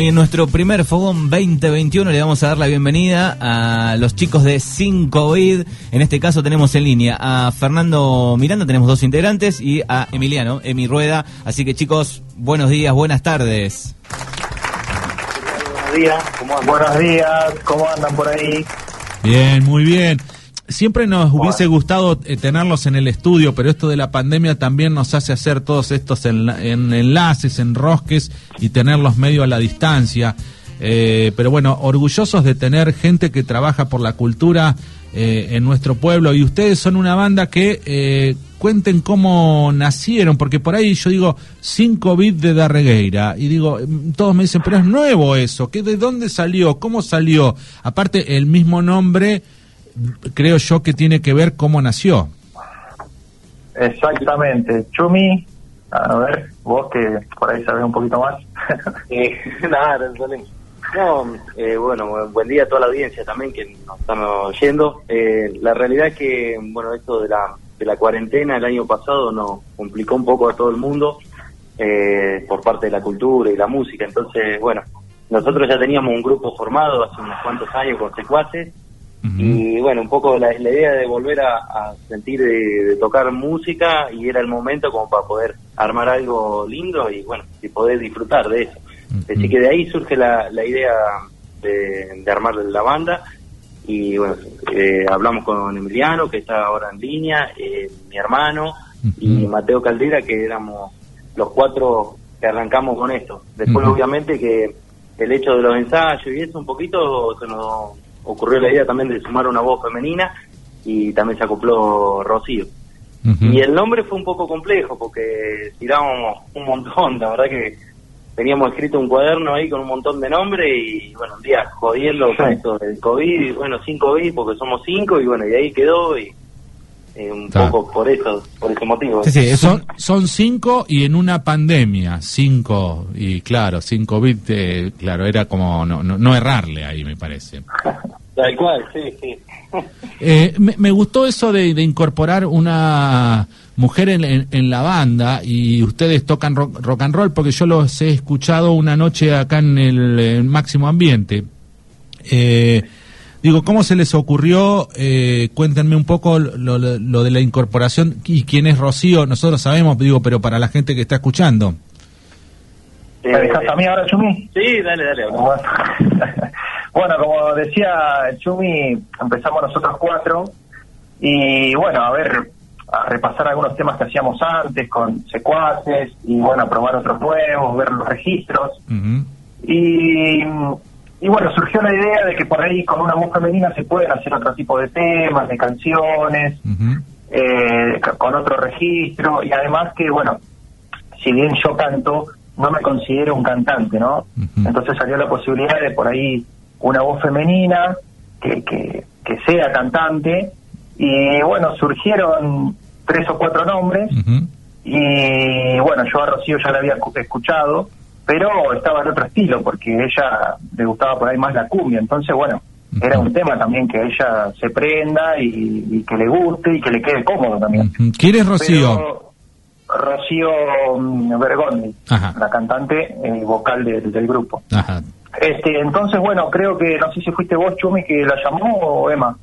En nuestro primer Fogón 2021 le vamos a dar la bienvenida a los chicos de Sin COVID. En este caso tenemos en línea a Fernando Miranda, tenemos dos integrantes, y a Emiliano, Emi Rueda. Así que chicos, buenos días, buenas tardes. Buenos días, ¿cómo andan? Buenos días, ¿cómo andan por ahí? Bien, muy bien. Siempre nos hubiese gustado eh, tenerlos en el estudio, pero esto de la pandemia también nos hace hacer todos estos en, enlaces, enrosques y tenerlos medio a la distancia. Eh, pero bueno, orgullosos de tener gente que trabaja por la cultura eh, en nuestro pueblo y ustedes son una banda que cuenten cómo nacieron, porque por ahí yo digo 5 bits de Darregueira y digo, mm, todos me dicen, pero es nuevo eso, ¿qué, ¿de dónde salió? ¿Cómo salió? Aparte, el mismo nombre creo yo que tiene que ver cómo nació. Exactamente. Chumi, a ver, vos que por ahí sabes un poquito más. eh, nada, no, eh, bueno, buen día a toda la audiencia también que nos están oyendo. Eh, la realidad es que, bueno, esto de la, de la cuarentena el año pasado nos complicó un poco a todo el mundo eh, por parte de la cultura y la música. Entonces, bueno, nosotros ya teníamos un grupo formado hace unos cuantos años con secuaces y bueno, un poco la, idea de volver a, sentir de, tocar música y era el momento como para poder armar algo lindo y bueno, y poder disfrutar de eso. Así que de ahí surge la, la idea de, armar la banda y bueno, eh, hablamos con Emiliano, que está ahora en línea, eh, mi hermano y Mateo Caldera, que éramos los cuatro que arrancamos con esto. Después, obviamente, que el hecho de los ensayos y eso un poquito se nos ocurrió la idea también de sumar una voz femenina y también se acopló Rocío. Y el nombre fue un poco complejo porque tirábamos un montón, la verdad que teníamos escrito un cuaderno ahí con un montón de nombres y bueno, un día jodiendo con esto del COVID, y bueno, sin COVID porque somos cinco y bueno, y ahí quedó y eh, un poco por eso, por ese motivo. Sí, sí, son, son cinco y en una pandemia, cinco, y claro, cinco bits, eh, claro, era como no, no errarle ahí, me parece. Tal cual, sí, sí. Eh, me, gustó eso de, incorporar una mujer en, en, la banda y ustedes tocan rock, and roll porque yo los he escuchado una noche acá en el, máximo ambiente. Eh, digo, ¿cómo se les ocurrió? Eh, cuéntenme un poco lo, lo, de la incorporación y quién es Rocío. Nosotros sabemos, digo, pero para la gente que está escuchando. ¿Me dejas a mí ahora, Chumi? Sí, dale, dale. Bueno, como decía Chumi, empezamos nosotros cuatro y bueno, a ver, a repasar algunos temas que hacíamos antes con secuaces y bueno, a probar otros nuevos, ver los registros. y, y bueno, surgió la idea de que por ahí con una voz femenina se pueden hacer otro tipo de temas, de canciones, eh, con otro registro. Y además que bueno, si bien yo canto, no me considero un cantante, ¿no? Entonces salió la posibilidad de por ahí una voz femenina que, que, sea cantante. Y bueno, surgieron tres o cuatro nombres. Y bueno, yo a Rocío ya la había escuchado, pero estaba en otro estilo porque ella le gustaba por ahí más la cumbia, entonces bueno, era un tema también que ella se prenda y, que le guste y que le quede cómodo también. ¿Quién es Rocío? Rocío mm, Bergondi, la cantante eh, vocal del grupo. Ajá. Este, entonces, bueno, creo que, no sé si fuiste vos, Chumi, que la llamó o Emma.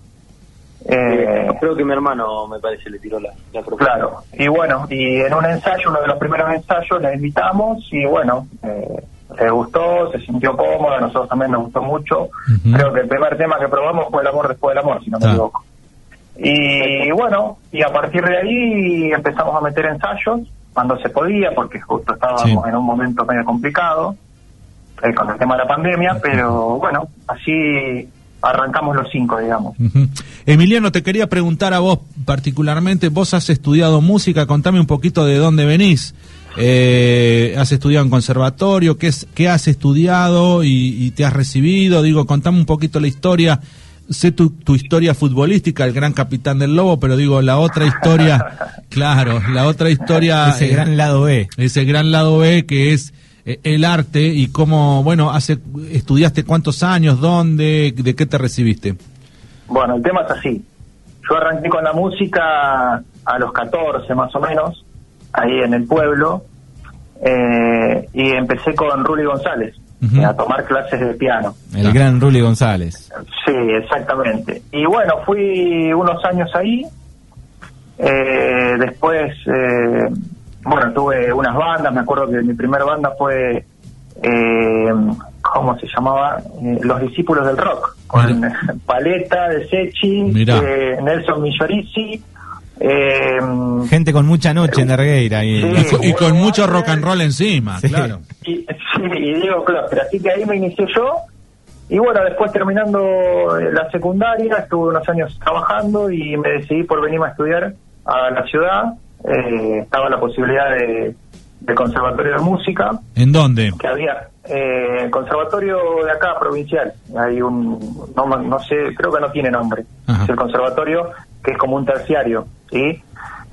Eh, creo que mi hermano, me parece, le tiró la, la Claro, y bueno, y en un ensayo, uno de los primeros ensayos, la invitamos y bueno, eh, le gustó, se sintió cómoda, a nosotros también nos gustó mucho. Creo que el primer tema que probamos fue el amor después del amor, si no me equivoco. Y bueno, y a partir de ahí empezamos a meter ensayos cuando se podía, porque justo estábamos en un momento medio complicado. Eh, con el tema de la pandemia, pero bueno, así arrancamos los cinco, digamos. Emiliano, te quería preguntar a vos particularmente, vos has estudiado música, contame un poquito de dónde venís. Eh, ¿Has estudiado en conservatorio? ¿Qué, es, qué has estudiado y, te has recibido? Digo, contame un poquito la historia. Sé tu, tu historia futbolística, el gran capitán del Lobo, pero digo, la otra historia, claro, la otra historia... Ese gran lado B. Ese gran lado B que es eh, el arte y cómo, bueno, hace estudiaste cuántos años, dónde, de qué te recibiste. Bueno, el tema es así. Yo arranqué con la música a los 14 más o menos, ahí en el pueblo, eh, y empecé con Ruli González, a tomar clases de piano. El gran Ruli González. Sí, exactamente. Y bueno, fui unos años ahí. Eh, después, eh, bueno, tuve unas bandas. Me acuerdo que mi primera banda fue, eh, ¿cómo se llamaba? Los Discípulos del Rock. Con Paleta de Sechi, Nelson Millorici eh, Gente con mucha noche en Dargueira. Y, y, con mucho rock and roll encima, claro. Y, sí, y Diego. Así que ahí me inicié yo. Y bueno, después terminando la secundaria, estuve unos años trabajando y me decidí por venirme a estudiar a la ciudad. Eh, estaba la posibilidad de, de conservatorio de música. ¿En dónde? Que había eh, conservatorio de acá, provincial. Hay un, no, no sé, creo que no tiene nombre. Es el conservatorio que es como un terciario, ¿sí?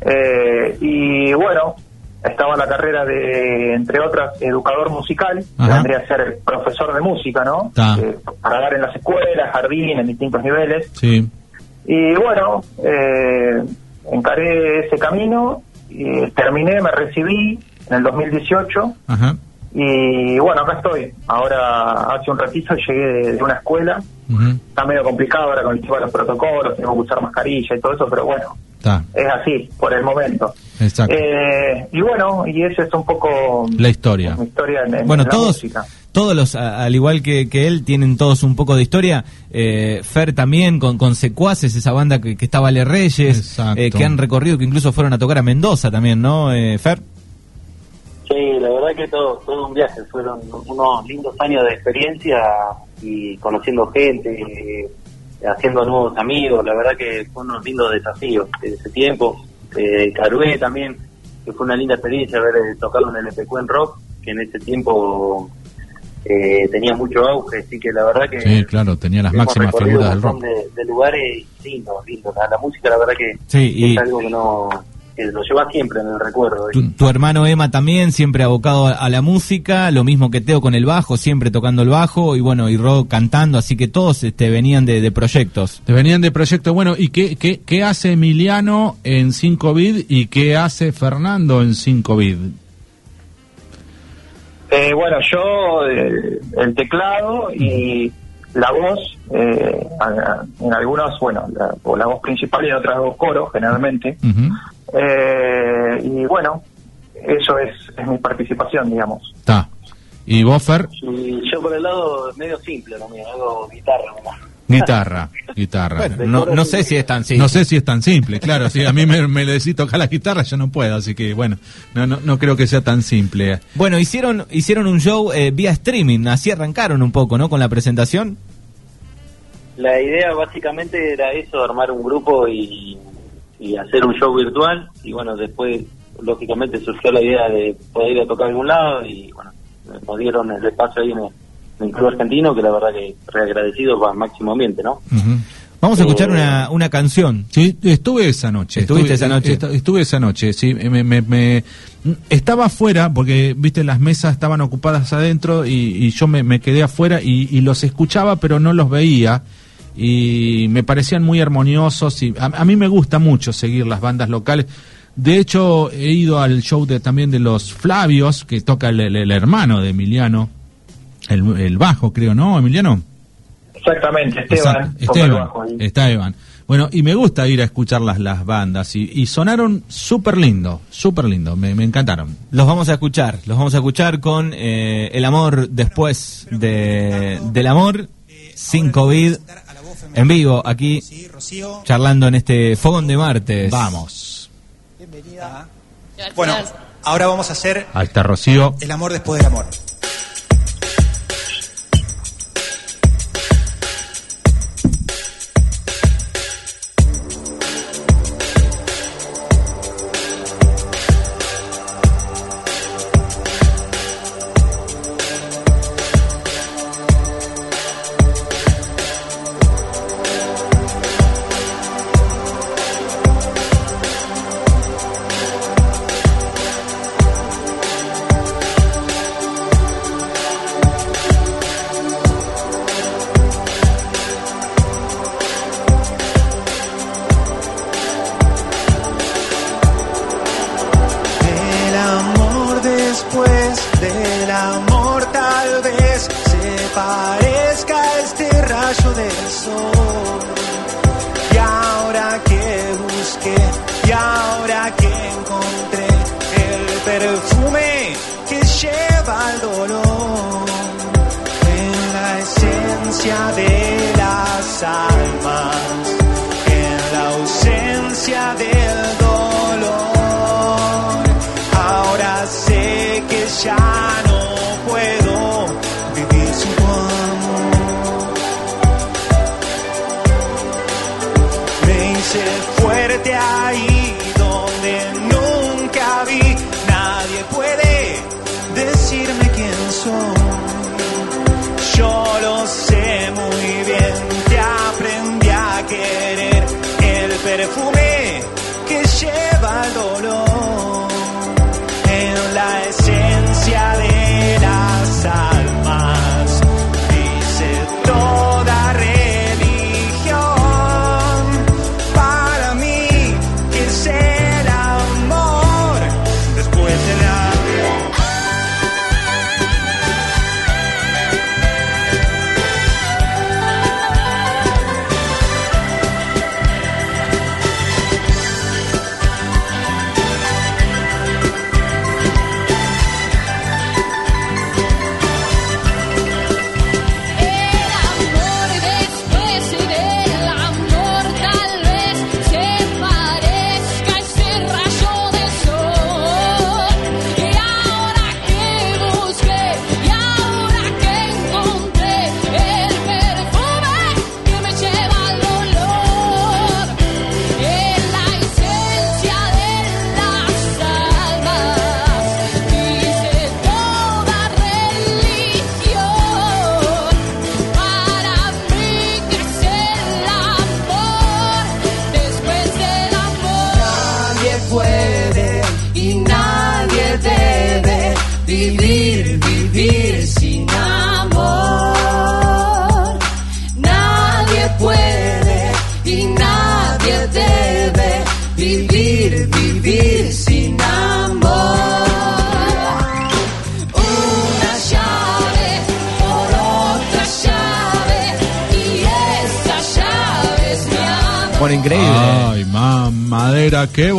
Eh, y bueno, estaba la carrera de, entre otras, educador musical, que vendría a ser profesor de música, ¿no? Eh, para dar en las escuelas, jardines, en distintos niveles. Sí. Y bueno, eh, encaré ese camino, y terminé, me recibí en el 2018. Ajá. Y bueno, acá estoy. Ahora, hace un ratito llegué de, una escuela. Está medio complicado ahora con el tema de los protocolos, tengo que usar mascarilla y todo eso, pero bueno, es así por el momento. Exacto. Eh, y bueno, y esa es un poco la historia. historia en, bueno, todos, todos los, al igual que, que, él, tienen todos un poco de historia. Eh, Fer también, con, con Secuaces, esa banda que, que está Vale Reyes, eh, que han recorrido, que incluso fueron a tocar a Mendoza también, ¿no, eh, Fer? Sí, la verdad que todo, todo un viaje, fueron unos lindos años de experiencia y conociendo gente, haciendo nuevos amigos, la verdad que fue unos lindos desafíos de ese tiempo. Eh, Carué también, que fue una linda experiencia haber eh, tocado en el EPQ en rock, que en ese tiempo eh, tenía mucho auge, así que la verdad que... Sí, claro, tenía las máximas figuras del rock. De, lugares lindos, lindos. La, música la verdad que es algo que no que lo lleva siempre en el recuerdo. Tu, hermano Emma también, siempre abocado a, la música, lo mismo que Teo con el bajo, siempre tocando el bajo, y bueno, y Rob cantando, así que todos este, venían de, proyectos. Te venían de proyectos, bueno, ¿y qué, qué, qué hace Emiliano en 5 vid y qué hace Fernando en 5 vid? Eh, bueno, yo eh, el teclado y la voz, eh, en algunos, bueno, la, la, voz principal y en otras dos coros, generalmente. Eh, y bueno, eso es, es mi participación, digamos. Está. ¿Y vos, Fer? yo por el lado medio simple, lo mío, hago guitarra nomás. Guitarra, guitarra. no, no sé si es tan simple. No sé si es tan simple, claro. Si a mí me, me decís tocar la guitarra, yo no puedo, así que bueno, no, no, no creo que sea tan simple. Bueno, hicieron, hicieron un show eh, vía streaming, así arrancaron un poco, ¿no? Con la presentación. La idea básicamente era eso, armar un grupo y y hacer un show virtual y bueno, después lógicamente surgió la idea de poder ir a tocar a algún lado y bueno, nos dieron el espacio ahí en el, Club Argentino que la verdad que reagradecido para máximo ambiente, ¿no? Vamos a escuchar una, una canción. Sí, estuve esa noche. ¿Estuviste esa noche? Estuve esa noche, sí. Me, me, estaba afuera porque, viste, las mesas estaban ocupadas adentro y, yo me, quedé afuera y, y, los escuchaba, pero no los veía y me parecían muy armoniosos y a, mí me gusta mucho seguir las bandas locales. De hecho, he ido al show de, también de los Flavios, que toca el, hermano de Emiliano, el, bajo, creo, ¿no, Emiliano? Exactamente, Esteban. Esteban, Bueno, y me gusta ir a escuchar las, las bandas y, sonaron súper lindo, súper lindo, me, encantaron. Los vamos a escuchar, los vamos a escuchar con eh, El amor después de, del amor, sin COVID en vivo aquí, charlando en este Fogón de Martes. Vamos. Bienvenida. Bueno, ahora vamos a hacer... Ahí está Rocío. El amor después del amor. Perfume que lleva el dolor en la esencia de las almas,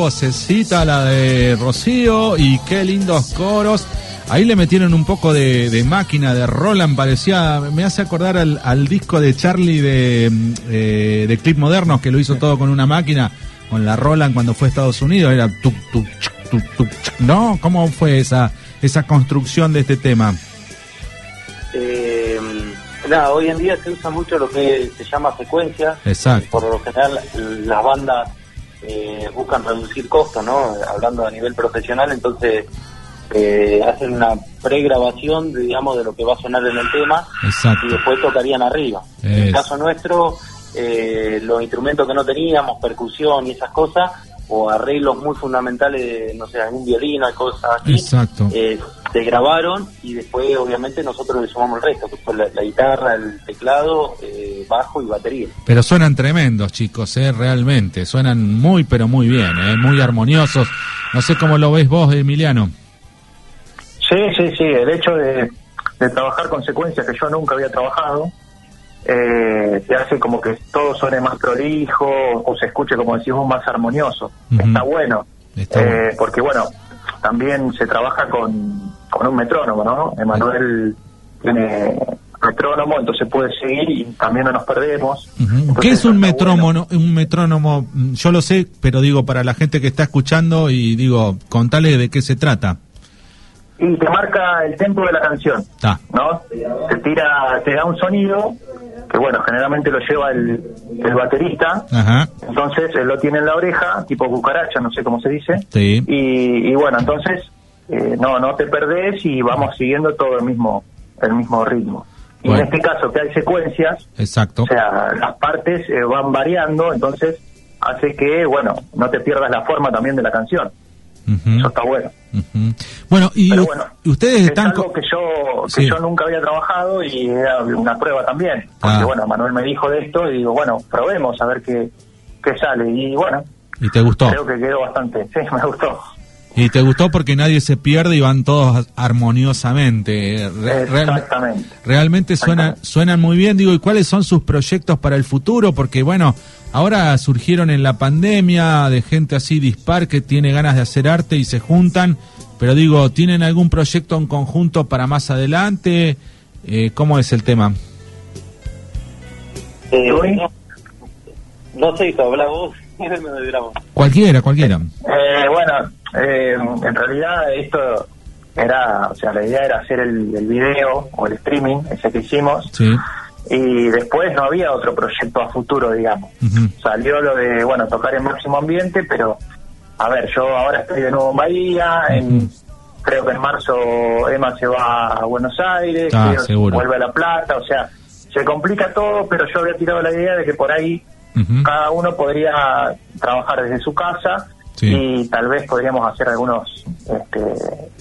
vocecita la de Rocío y qué lindos coros. Ahí le metieron un poco de, de máquina, de Roland, parecía, me hace acordar al, al disco de Charlie de, eh, de Clip Modernos, que lo hizo todo con una máquina, con la Roland cuando fue a Estados Unidos, era tuk, tuk, chuc, tuk, tuk, chuc. ¿no? ¿Cómo fue esa, esa construcción de este tema? Eh, nada, hoy en día se usa mucho lo que se llama secuencia. Exacto. Por lo general, las bandas eh, buscan reducir costos, ¿no? Hablando a nivel profesional, entonces eh, hacen una pregrabación, digamos, de lo que va a sonar en el tema Exacto. y después tocarían arriba. En el caso nuestro, eh, los instrumentos que no teníamos, percusión y esas cosas, o arreglos muy fundamentales, no sé, algún violino, hay cosas así, Exacto. eh, se grabaron y después obviamente nosotros le sumamos el resto, que fue la, la guitarra, el teclado, eh, bajo y batería. Pero suenan tremendos, chicos, ¿eh? realmente. Suenan muy, pero muy bien, ¿eh? muy armoniosos. No sé cómo lo ves vos, Emiliano. Sí, sí, sí. El hecho de, de trabajar con secuencias que yo nunca había trabajado, eh, te hace como que todo suene más prolijo o se escuche, como decís vos, más armonioso. Está bueno. Está Eh, bueno. Porque, bueno, también se trabaja con, con un metrónomo, ¿no? Emanuel tiene metrónomo, entonces puede seguir y también no nos perdemos. Entonces, ¿Qué es un bueno. metrónomo? Un metrónomo, mm, yo lo sé, pero digo para la gente que está escuchando y digo, contale de qué se trata. Y te marca el tempo de la canción. Está. ¿no? Te tira, te da un sonido que bueno, generalmente lo lleva el, el baterista, Ajá. entonces él lo tiene en la oreja, tipo cucaracha, no sé cómo se dice, Sí. y, y bueno, entonces eh, no, no te perdés y vamos siguiendo todo el mismo, el mismo ritmo. Y Bueno. en este caso que hay secuencias, Exacto. o sea, las partes eh, van variando, entonces hace que, bueno, no te pierdas la forma también de la canción. Eso está bueno. Ujú. Bueno, y Pero bueno, ustedes es están... algo que yo que Sí. yo nunca había trabajado y era una prueba también porque Ah. bueno Manuel me dijo de esto y digo bueno probemos a ver qué, qué sale y bueno ¿Y te gustó? creo que quedó bastante sí me gustó Y te gustó porque nadie se pierde y van todos armoniosamente. Re- real- Exactamente. realmente Exactamente. suenan muy bien. Digo, ¿y cuáles son sus proyectos para el futuro? Porque bueno, ahora surgieron en la pandemia de gente así dispar que tiene ganas de hacer arte y se juntan. Pero digo, ¿tienen algún proyecto en conjunto para más adelante? Eh, ¿Cómo es el tema? Eh, Uy. no, sé, habla vos. Cualquiera, cualquiera. Eh, bueno, eh, en realidad esto era, o sea, la idea era hacer el, el video o el streaming, ese que hicimos, Sí. Y después no había otro proyecto a futuro, digamos. Salió lo de, bueno, tocar en máximo ambiente, pero, a ver, yo ahora estoy de nuevo en Bahía, en, creo que en marzo Emma se va a Buenos Aires, Ah, vuelve a La Plata, o sea, se complica todo, pero yo había tirado la idea de que por ahí cada uno podría trabajar desde su casa Sí. y tal vez podríamos hacer algunos este,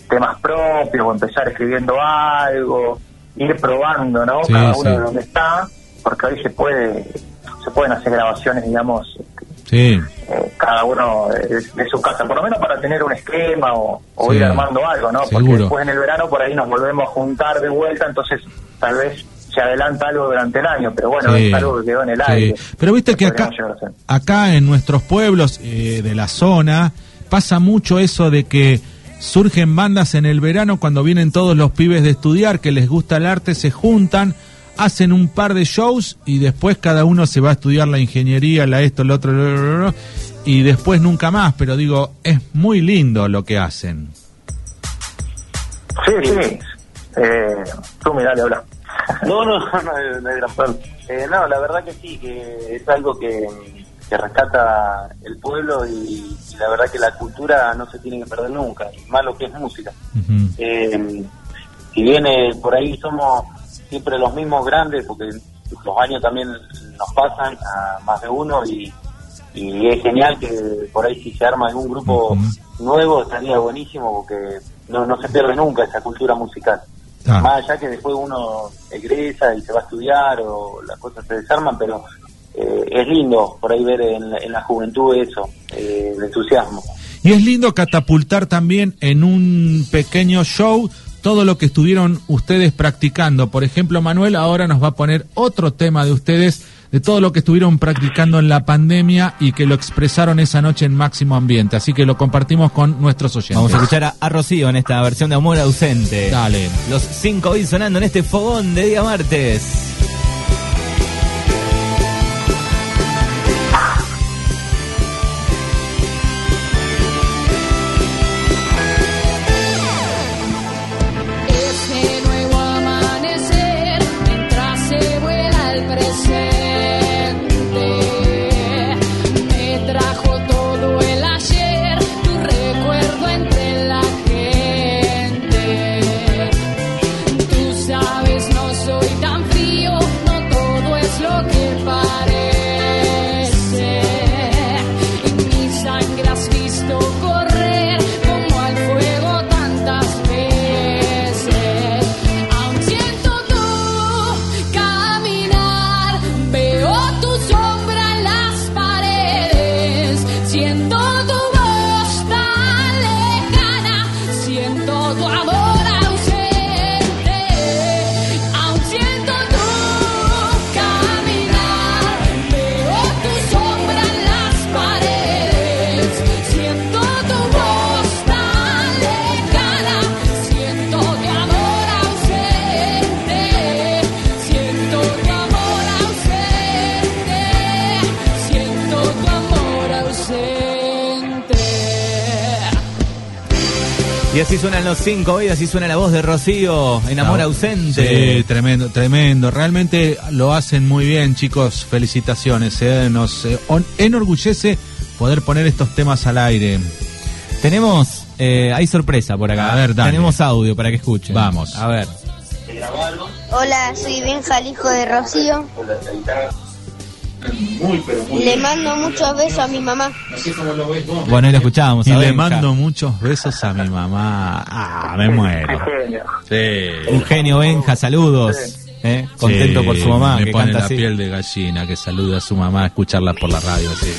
temas propios o empezar escribiendo algo, ir probando, ¿no? Sí, cada uno sí. de donde está, porque hoy se puede se pueden hacer grabaciones, digamos, Sí. eh, cada uno de, de su casa, por lo menos para tener un esquema o, o Sí, ir armando algo, ¿no? Porque seguro. después en el verano por ahí nos volvemos a juntar de vuelta, entonces tal vez se adelanta algo durante el año, pero bueno, Sí, es algo que quedó en el aire. Pero viste que acá, acá en nuestros pueblos eh, de la zona pasa mucho eso de que surgen bandas en el verano cuando vienen todos los pibes de estudiar que les gusta el arte, se juntan, hacen un par de shows y después cada uno se va a estudiar la ingeniería, la esto, lo otro, lo, lo, lo, lo, y después nunca más. Pero digo, es muy lindo lo que hacen. Sí, sí. Eh, tú mirá, le habla. No, no, no, hay- no problema. Eh, no, la verdad que sí, que es algo que, que rescata el pueblo y, y la verdad que la cultura no se tiene que perder nunca, y más lo que es música. Ujú. Eh, si bien eh, por ahí somos siempre los mismos grandes, porque los años también nos pasan a más de uno y, y es genial que por ahí si se arma algún grupo nuevo estaría buenísimo porque no, no se pierde nunca esa cultura musical. Ah. Más allá que después uno egresa y se va a estudiar o las cosas se desarman, pero eh, es lindo por ahí ver en, la- en la juventud eso, eh, el entusiasmo. Y es lindo catapultar también en un pequeño show todo lo que estuvieron ustedes practicando. Por ejemplo, Manuel ahora nos va a poner otro tema de ustedes, de todo lo que estuvieron practicando en la pandemia y que lo expresaron esa noche en máximo ambiente. Así que lo compartimos con nuestros oyentes. Vamos a escuchar a, a Rocío en esta versión de Amor Ausente. Dale. Los cinco bits sonando en este fogón de día martes. Así suenan los cinco bits, así suena la voz de Rocío en Amor Ausente. Sí, tremendo, tremendo. Realmente lo hacen muy bien, chicos. Felicitaciones. eh. Nos eh, on- enorgullece poder poner estos temas al aire. Tenemos, eh, hay sorpresa por acá. A ver, dale. Tenemos audio para que escuchen. Vamos. A ver. Hola, soy Benja, el hijo de Rocío. Le mando muchos besos a mi mamá. Bueno, ahí lo escuchábamos. Y le mando muchos besos a mi mamá. Ah, me muero. Sí. Un genio Benja, saludos. Eh, Contento Sí, por su mamá, Me que pone canta la así. piel de gallina, que saluda a su mamá a escucharla por la radio. Sí.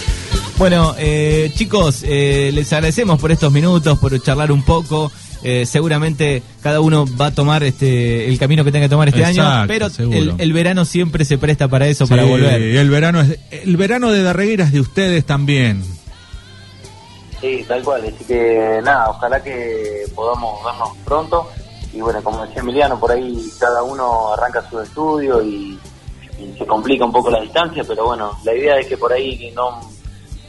Bueno, eh, chicos, eh, les agradecemos por estos minutos, por charlar un poco. Eh, seguramente cada uno va a tomar este el camino que tenga que tomar este año, pero el, el verano siempre se presta para eso, para volver. El verano, es, el verano de Darreguera es de ustedes también. Sí, tal cual. Así que nada, ojalá que podamos vernos pronto. Y bueno, como decía Emiliano, por ahí cada uno arranca su estudio y, y se complica un poco la distancia, pero bueno, la idea es que por ahí no,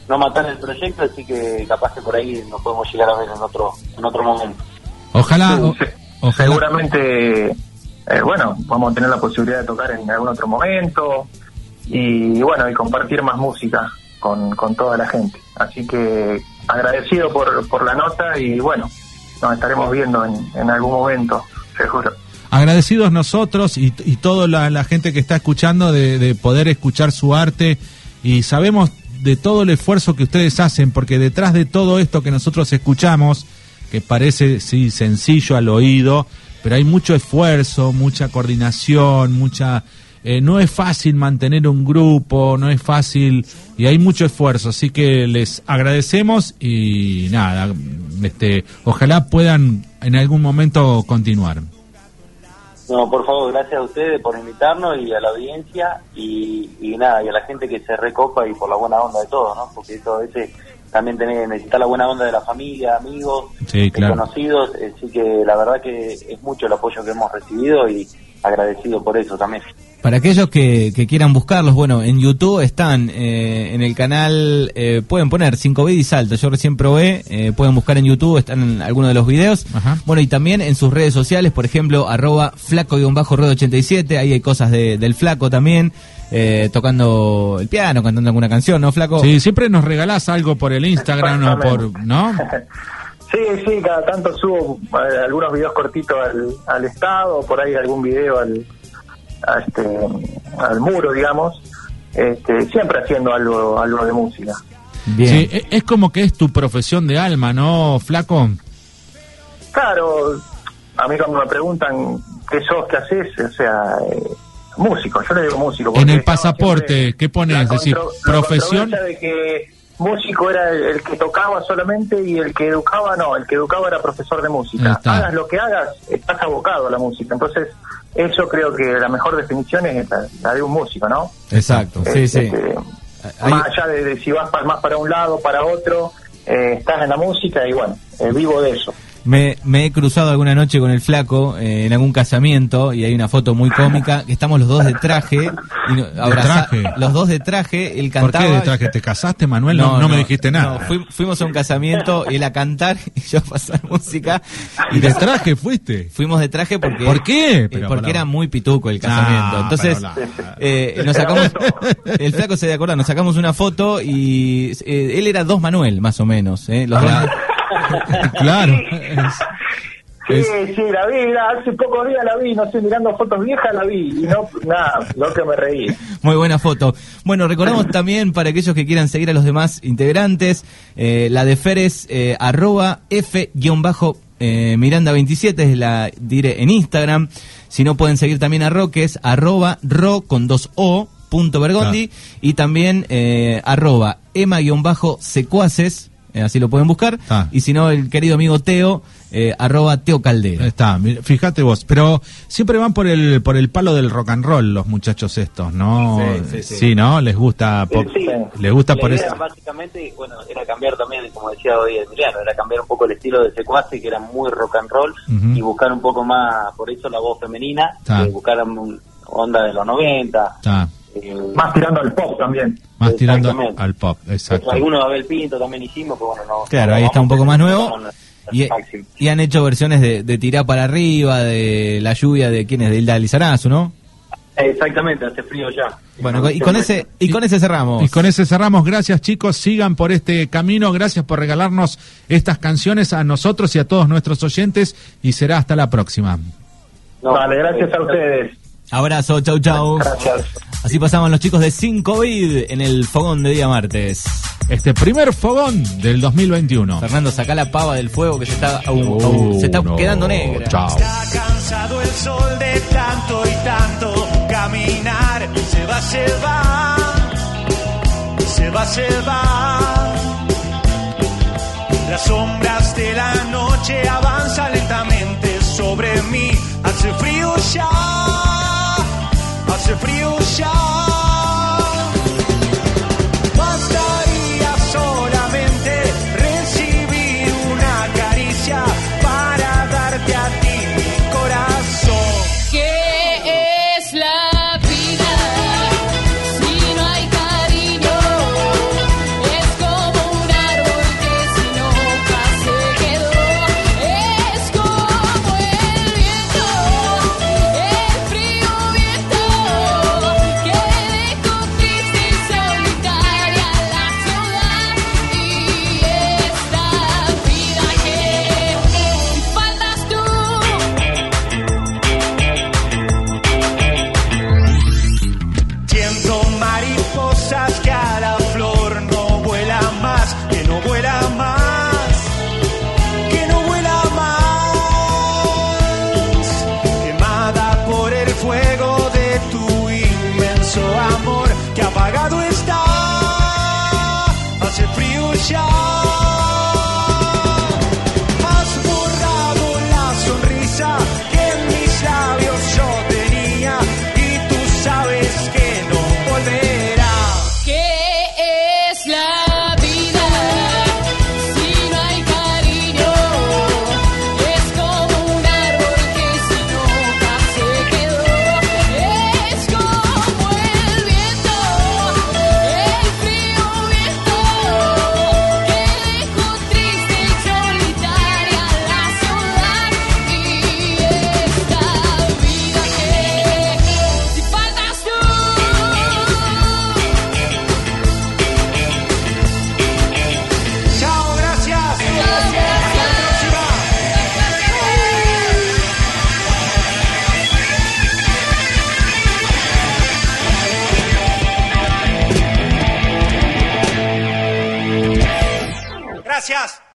no matar el proyecto, así que capaz que por ahí nos podemos llegar a ver en otro, en otro momento. Ojalá, o-. Seguramente, eh, bueno, vamos a tener la posibilidad de tocar en algún otro momento y bueno, y compartir más música con, con toda la gente. Así que agradecido por, por la nota y bueno, nos estaremos viendo en, en algún momento, seguro. Agradecidos nosotros y, y toda la, la gente que está escuchando de, de poder escuchar su arte y sabemos de todo el esfuerzo que ustedes hacen porque detrás de todo esto que nosotros escuchamos, parece sí sencillo al oído, pero hay mucho esfuerzo, mucha coordinación, mucha eh, no es fácil mantener un grupo, no es fácil y hay mucho esfuerzo, así que les agradecemos y nada, este, ojalá puedan en algún momento continuar. No, por favor, gracias a ustedes por invitarnos y a la audiencia y, y nada, y a la gente que se recopa y por la buena onda de todo, ¿no? Porque esto a veces también tenés, necesita la buena onda de la familia, amigos, Sí, claro. conocidos, así que la verdad que es mucho el apoyo que hemos recibido y agradecido por eso también. Para aquellos que, que quieran buscarlos, bueno, en YouTube están eh, en el canal, eh, pueden poner 5 bit y salto, yo recién probé, eh, pueden buscar en YouTube, están en algunos de los videos. Ajá. Bueno, y también en sus redes sociales, por ejemplo, arroba flaco-red87, ahí hay cosas de- del flaco también, eh, tocando el piano, cantando alguna canción, ¿no, flaco? Sí, siempre nos regalás algo por el Instagram o por, ¿no? Sí, sí, cada tanto subo eh, algunos videos cortitos al, al estado, por ahí algún video al, a este, al muro, digamos, este, siempre haciendo algo, algo de música. Bien. Sí, e- es como que es tu profesión de alma, ¿no, flaco? Claro, a mí cuando me preguntan qué sos, qué haces, o sea, eh, músico, yo le digo músico. En el pasaporte, siempre ¿qué pones? Es decir, profesión. de que músico era el, el que tocaba solamente y el que educaba no, el que educaba era profesor de música. Hagas lo que hagas, estás abocado a la música. Entonces, eso creo que la mejor definición es la, la de un músico, ¿no? Exacto, sí, sí. Este, Ahí- Más allá de, de si vas pa- más para un lado, para otro, eh, estás en la música y bueno, eh, vivo de eso. Me, me he cruzado alguna noche con el flaco eh, en algún casamiento y hay una foto muy cómica que estamos los dos de traje, y no- abraza- traje? los dos de traje, él ¿Por cantaba. qué de traje? ¿Te casaste, Manuel? No, no me dijiste nada. no, fui- fuimos a un casamiento, él a cantar y yo a pasar música. ¿Y de traje fuiste? Fuimos de traje porque ¿Por qué? eh, porque era muy pituco el casamiento. Ah, Entonces, eh, nos sacamos, el flaco se de acuerdo, nos sacamos una foto y eh, él era dos Manuel, más o menos. eh, los la- claro. Sí, Es- sí, la vi, la- hace pocos días la vi, no sé, mirando fotos viejas la vi, y no, nada, lo que me reí. Muy buena foto. Bueno, recordamos también para aquellos que quieran seguir a los demás integrantes, eh, la de Fer es eh, arroba F-Miranda27, es la diré en Instagram. Si no pueden seguir también a Ro, que es arroba ro con dos o punto Bergondi y también eh, arroba ema-secuaces, eh, así lo pueden buscar. Ah. Y si no, el querido amigo Teo, eh, arroba Teo Caldera. Ahí Está, fíjate vos, pero siempre van por el por el palo del rock and roll los muchachos estos, ¿no? Sí, sí, sí. ¿no? Les gusta por, Sí, les gusta la por idea eso. Básicamente, bueno, era cambiar también, como decía hoy Emiliano, era cambiar un poco el estilo de secuace, que era muy rock and roll, y buscar un poco más, por eso la voz femenina, Ta. eh, buscar un- onda de los 90. Está, Más tirando al pop también. más tirando al pop, exacto. Algunos de Abel Pinto también hicimos, pero bueno, no. Claro, no ahí está un poco más nuevo. Y, han hecho versiones de, de tirar para arriba, de la lluvia, de quién es, de Hilda Lizarazu, ¿no? Exactamente, hace frío ya. Bueno, y con ese y con ese cerramos. Y con ese cerramos. Gracias, chicos. Sigan por este camino. Gracias por regalarnos estas canciones a nosotros y a todos nuestros oyentes. Y será hasta la próxima. No, vale, gracias a eh, ustedes. Abrazo, chau chau. Gracias. Así pasaban los chicos de 5 vid en el fogón de día martes. Este primer fogón del 2021. Fernando, saca la pava del fuego que se está, au- au- Uh, se está no. quedando negra. Chao. Está cansado el sol de tanto y tanto caminar. Se va, se va. Se va. va, se va. Las sombras de la noche avanzan lentamente sobre mí. Hace frío ya, hace frío ya.